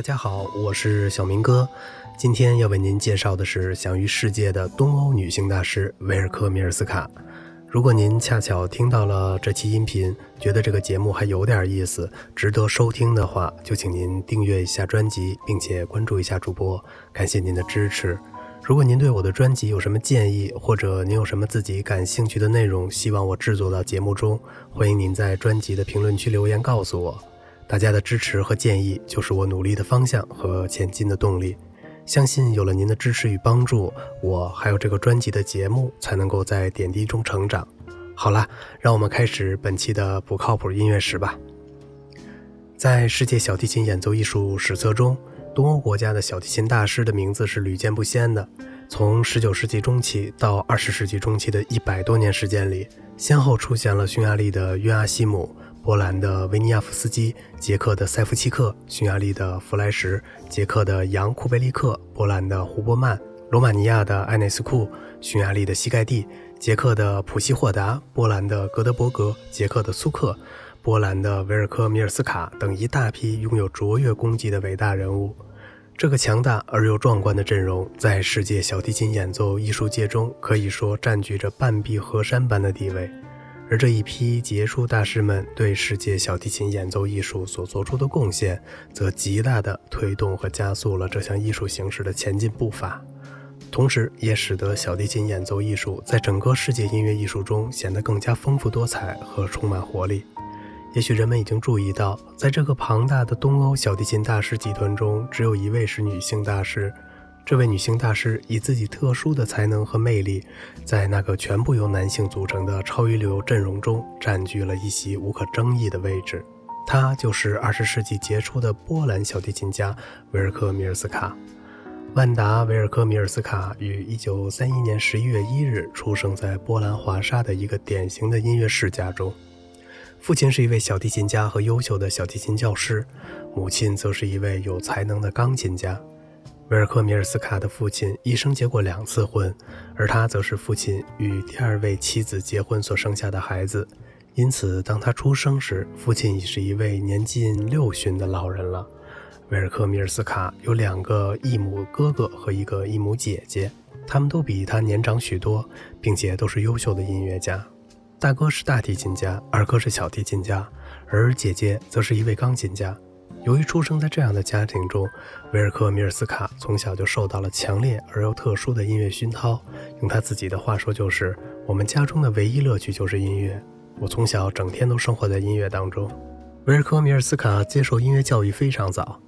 大家好，我是小明哥。今天要为您介绍的是享誉世界的东欧女性大师维尔科米尔斯卡。如果您恰巧听到了这期音频，觉得这个节目还有点意思，值得收听的话，就请您订阅一下专辑，并且关注一下主播，感谢您的支持。如果您对我的专辑有什么建议，或者您有什么自己感兴趣的内容，希望我制作到节目中，欢迎您在专辑的评论区留言告诉我。大家的支持和建议就是我努力的方向和前进的动力。相信有了您的支持与帮助，我还有这个专辑的节目才能够在点滴中成长。好了，让我们开始本期的不靠谱音乐史吧。在世界小提琴演奏艺术史册中，东欧国家的小提琴大师的名字是屡见不鲜的。从19世纪中期到20世纪中期的一百多年时间里，先后出现了匈牙利的约阿希姆。波兰的维尼亚夫斯基、捷克的塞夫契克、匈牙利的弗莱什、捷克的扬库贝利克、波兰的胡伯曼、罗马尼亚的艾内斯库、匈牙利的西盖蒂、捷克的普希霍达、波兰的格德伯格、捷克的苏克、波兰的维尔科米尔斯卡等一大批拥有卓越功绩的伟大人物。这个强大而又壮观的阵容，在世界小提琴演奏艺术界中可以说占据着半壁河山般的地位。而这一批杰出大师们对世界小提琴演奏艺术所做出的贡献，则极大地推动和加速了这项艺术形式的前进步伐，同时也使得小提琴演奏艺术在整个世界音乐艺术中显得更加丰富多彩和充满活力。也许人们已经注意到，在这个庞大的东欧小提琴大师集团中，只有一位是女性大师。这位女性大师以自己特殊的才能和魅力，在那个全部由男性组成的超一流阵容中占据了一席无可争议的位置。她就是二十世纪杰出的波兰小提琴家维尔科米尔斯卡。万达·维尔科米尔斯卡于一九三一年十一月一日出生在波兰华沙的一个典型的音乐世家中，父亲是一位小提琴家和优秀的小提琴教师，母亲则是一位有才能的钢琴家。维尔科米尔斯卡的父亲一生结过两次婚，而他则是父亲与第二位妻子结婚所生下的孩子。因此，当他出生时，父亲已是一位年近六旬的老人了。维尔科米尔斯卡有两个异母哥哥和一个异母姐姐，他们都比他年长许多，并且都是优秀的音乐家。大哥是大提琴家，二哥是小提琴家，而姐姐则是一位钢琴家。由于出生在这样的家庭中，维尔科米尔斯卡从小就受到了强烈而又特殊的音乐熏陶。用他自己的话说，就是我们家中的唯一乐趣就是音乐。我从小整天都生活在音乐当中。维尔科米尔斯卡接受音乐教育非常早，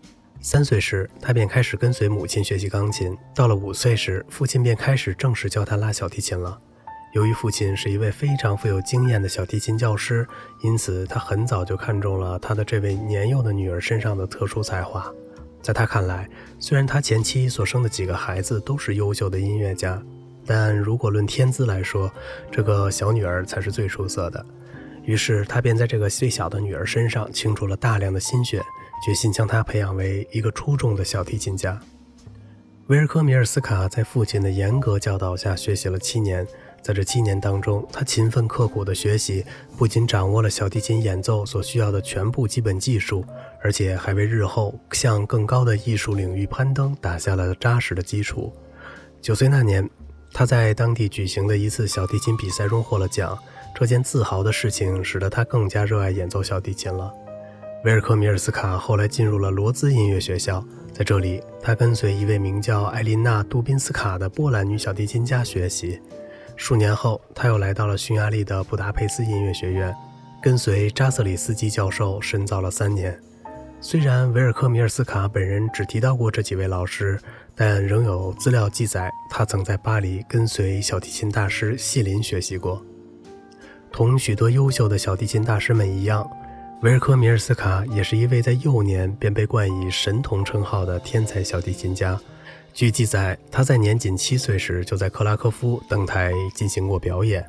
三岁时他便开始跟随母亲学习钢琴。到了五岁时，父亲便开始正式教他拉小提琴了。由于父亲是一位非常富有经验的小提琴教师，因此他很早就看中了他的这位年幼的女儿身上的特殊才华。在他看来，虽然他前妻所生的几个孩子都是优秀的音乐家，但如果论天资来说，这个小女儿才是最出色的。于是他便在这个最小的女儿身上倾注了大量的心血，决心将她培养为一个出众的小提琴家。维尔科米尔斯卡在父亲的严格教导下学习了七年。在这七年当中，他勤奋刻苦的学习，不仅掌握了小提琴演奏所需要的全部基本技术，而且还为日后向更高的艺术领域攀登打下了扎实的基础。九岁那年，他在当地举行的一次小提琴比赛中获了奖，这件自豪的事情使得他更加热爱演奏小提琴了。维尔科米尔斯卡后来进入了罗兹音乐学校，在这里，他跟随一位名叫艾琳娜·杜宾斯卡的波兰女小提琴家学习。数年后，他又来到了匈牙利的布达佩斯音乐学院，跟随扎瑟里斯基教授深造了三年。虽然维尔科米尔斯卡本人只提到过这几位老师，但仍有资料记载，他曾在巴黎跟随小提琴大师谢林学习过。同许多优秀的小提琴大师们一样，维尔科米尔斯卡也是一位在幼年便被冠以神童称号的天才小提琴家。据记载，他在年仅七岁时就在克拉科夫登台进行过表演。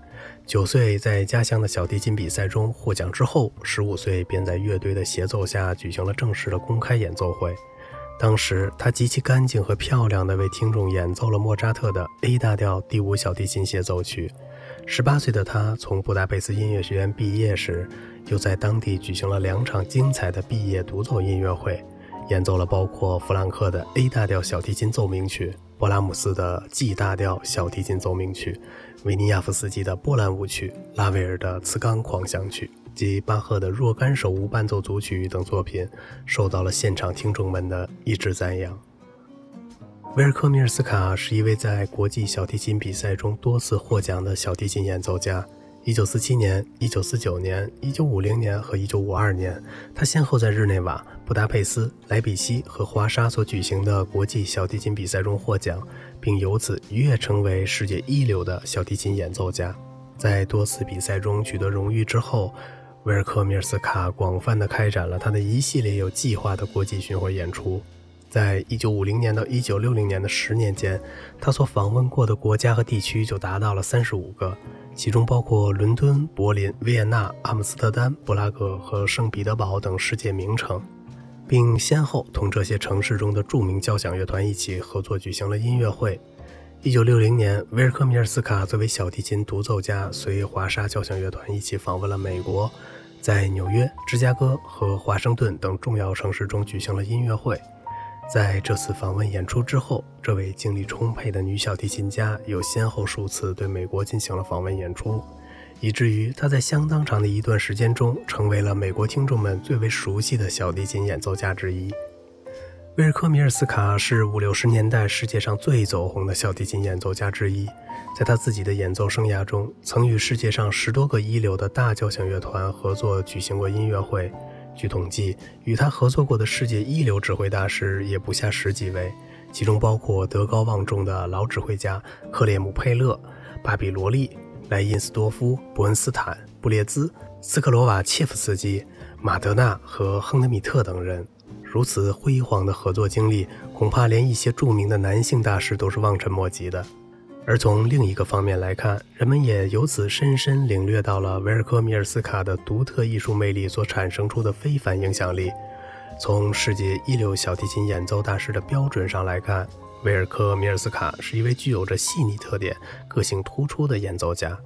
九岁在家乡的小提琴比赛中获奖之后，十五岁便在乐队的协奏下举行了正式的公开演奏会。当时，他极其干净和漂亮地为听众演奏了莫扎特的 A 大调第五小提琴协奏曲。十八岁的他从布达佩斯音乐学院毕业时，又在当地举行了两场精彩的毕业独奏音乐会。演奏了包括弗兰克的 A 大调小提琴奏鸣曲、勃拉姆斯的 G 大调小提琴奏鸣曲、维尼亚夫斯基的波兰舞曲、拉威尔的磁钢狂想曲及巴赫的若干首无伴奏组曲等作品，受到了现场听众们的一致赞扬。维尔科米尔斯卡是一位在国际小提琴比赛中多次获奖的小提琴演奏家。1947年、1949年、1950年和1952年，他先后在日内瓦、布达佩斯、莱比锡和华沙所举行的国际小提琴比赛中获奖，并由此一跃成为世界一流的小提琴演奏家。在多次比赛中取得荣誉之后，维尔科米尔斯卡广泛地开展了他的一系列有计划的国际巡回演出。在1950年到1960年的十年间，他所访问过的国家和地区就达到了35个，其中包括伦敦、柏林、维也纳、阿姆斯特丹、布拉格和圣彼得堡等世界名城，并先后同这些城市中的著名交响乐团一起合作举行了音乐会。1960年，维尔科米尔斯卡作为小提琴独奏家，随华沙交响乐团一起访问了美国，在纽约、芝加哥和华盛顿等重要城市中举行了音乐会。在这次访问演出之后，这位精力充沛的女小提琴家又先后数次对美国进行了访问演出，以至于她在相当长的一段时间中成为了美国听众们最为熟悉的小提琴演奏家之一。威尔科米尔斯卡是五六十年代世界上最走红的小提琴演奏家之一，在他自己的演奏生涯中，曾与世界上十多个一流的大交响乐团合作举行过音乐会。据统计，与他合作过的世界一流指挥大师也不下十几位，其中包括德高望重的老指挥家克列姆·佩勒、巴比罗利、莱因斯多夫、伯恩斯坦、布列兹、斯克罗瓦切夫斯基、马德纳和亨德米特等人。如此辉煌的合作经历，恐怕连一些著名的男性大师都是望尘莫及的。而从另一个方面来看，人们也由此深深领略到了维尔科米尔斯卡的独特艺术魅力所产生出的非凡影响力。从世界一流小提琴演奏大师的标准上来看，维尔科米尔斯卡是一位具有着细腻特点、个性突出的演奏家。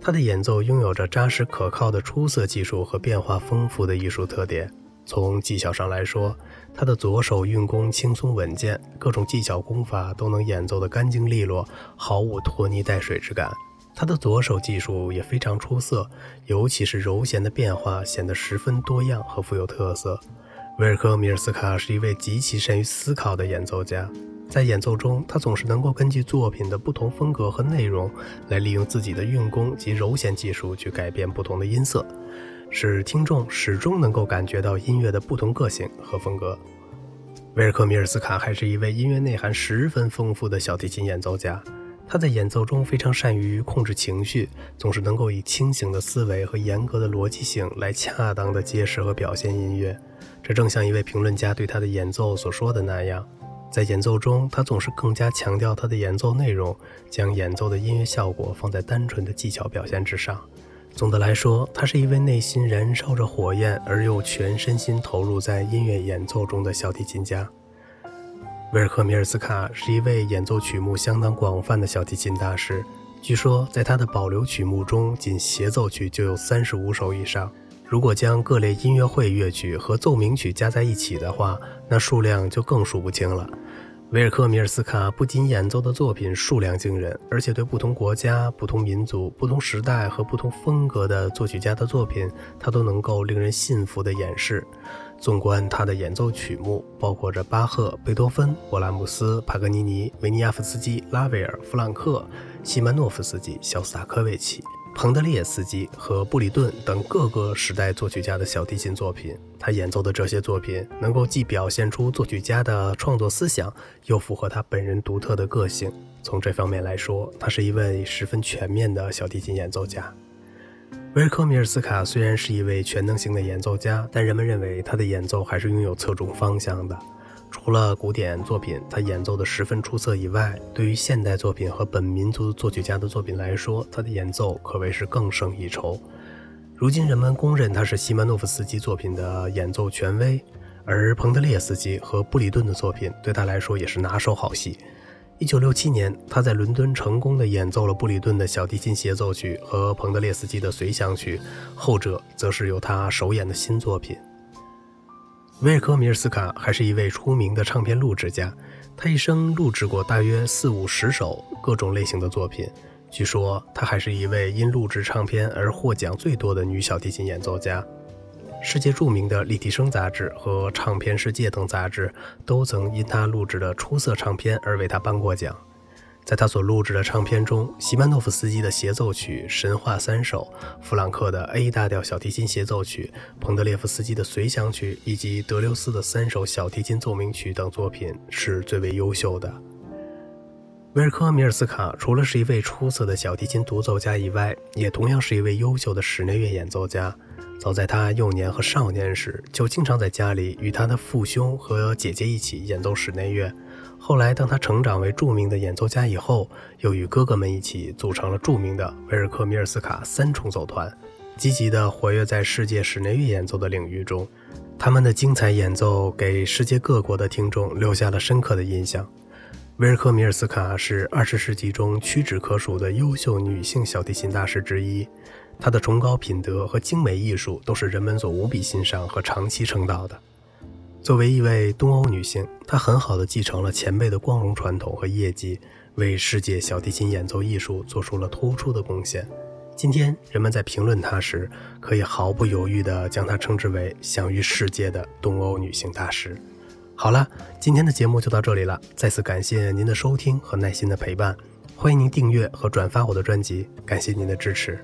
他的演奏拥有着扎实可靠的出色技术和变化丰富的艺术特点。从技巧上来说，他的左手运弓轻松稳健，各种技巧功法都能演奏得干净利落，毫无拖泥带水之感。他的左手技术也非常出色，尤其是柔弦的变化显得十分多样和富有特色。维尔科米尔斯卡是一位极其善于思考的演奏家，在演奏中，他总是能够根据作品的不同风格和内容，来利用自己的运弓及柔弦技术去改变不同的音色。使听众始终能够感觉到音乐的不同个性和风格。维尔科米尔斯卡还是一位音乐内涵十分丰富的小提琴演奏家。他在演奏中非常善于控制情绪，总是能够以清醒的思维和严格的逻辑性来恰当的揭示和表现音乐。这正像一位评论家对他的演奏所说的那样，在演奏中，他总是更加强调他的演奏内容，将演奏的音乐效果放在单纯的技巧表现之上。总的来说，他是一位内心燃烧着火焰而又全身心投入在音乐演奏中的小提琴家。威尔科米尔斯卡是一位演奏曲目相当广泛的小提琴大师。据说，在他的保留曲目中，仅协奏曲就有三十五首以上。如果将各类音乐会乐曲和奏鸣曲加在一起的话，那数量就更数不清了。维尔科米尔斯卡不仅演奏的作品数量惊人，而且对不同国家、不同民族、不同时代和不同风格的作曲家的作品，他都能够令人信服地演示。纵观他的演奏曲目，包括着巴赫、贝多芬、勃拉姆斯、帕格尼尼、维尼亚夫斯基、拉威尔、弗朗克、西曼诺夫斯基、肖斯塔科维奇。彭德列斯基和布里顿等各个时代作曲家的小提琴作品，他演奏的这些作品能够既表现出作曲家的创作思想，又符合他本人独特的个性。从这方面来说，他是一位十分全面的小提琴演奏家。维尔科米尔斯卡虽然是一位全能型的演奏家，但人们认为他的演奏还是拥有侧重方向的。除了古典作品他演奏的十分出色以外，对于现代作品和本民族作曲家的作品来说，他的演奏可谓是更胜一筹。如今人们公认他是西曼诺夫斯基作品的演奏权威，而彭德列斯基和布里顿的作品对他来说也是拿手好戏。一九六七年，他在伦敦成功的演奏了布里顿的小提琴协奏曲和彭德列斯基的随想曲，后者则是由他首演的新作品。维尔科·米尔斯卡还是一位出名的唱片录制家，他一生录制过大约四五十首各种类型的作品。据说，他还是一位因录制唱片而获奖最多的女小提琴演奏家。世界著名的《立体声》杂志和《唱片世界》等杂志都曾因他录制的出色唱片而为他颁过奖。在他所录制的唱片中，西曼诺夫斯基的协奏曲《神话三首》、弗朗克的 A 大调小提琴协奏曲、彭德列夫斯基的随想曲以及德留斯的三首小提琴奏鸣曲等作品是最为优秀的。维尔科·米尔斯卡除了是一位出色的小提琴独奏家以外，也同样是一位优秀的室内乐演奏家。早在他幼年和少年时，就经常在家里与他的父兄和姐姐一起演奏室内乐。后来，当他成长为著名的演奏家以后，又与哥哥们一起组成了著名的维尔克米尔斯卡三重奏团，积极地活跃在世界室内乐演奏的领域中。他们的精彩演奏给世界各国的听众留下了深刻的印象。维尔科米尔斯卡是二十世纪中屈指可数的优秀女性小提琴大师之一，她的崇高品德和精美艺术都是人们所无比欣赏和长期称道的。作为一位东欧女性，她很好的继承了前辈的光荣传统和业绩，为世界小提琴演奏艺术做出了突出的贡献。今天，人们在评论她时，可以毫不犹豫地将她称之为享誉世界的东欧女性大师。好了，今天的节目就到这里了，再次感谢您的收听和耐心的陪伴，欢迎您订阅和转发我的专辑，感谢您的支持。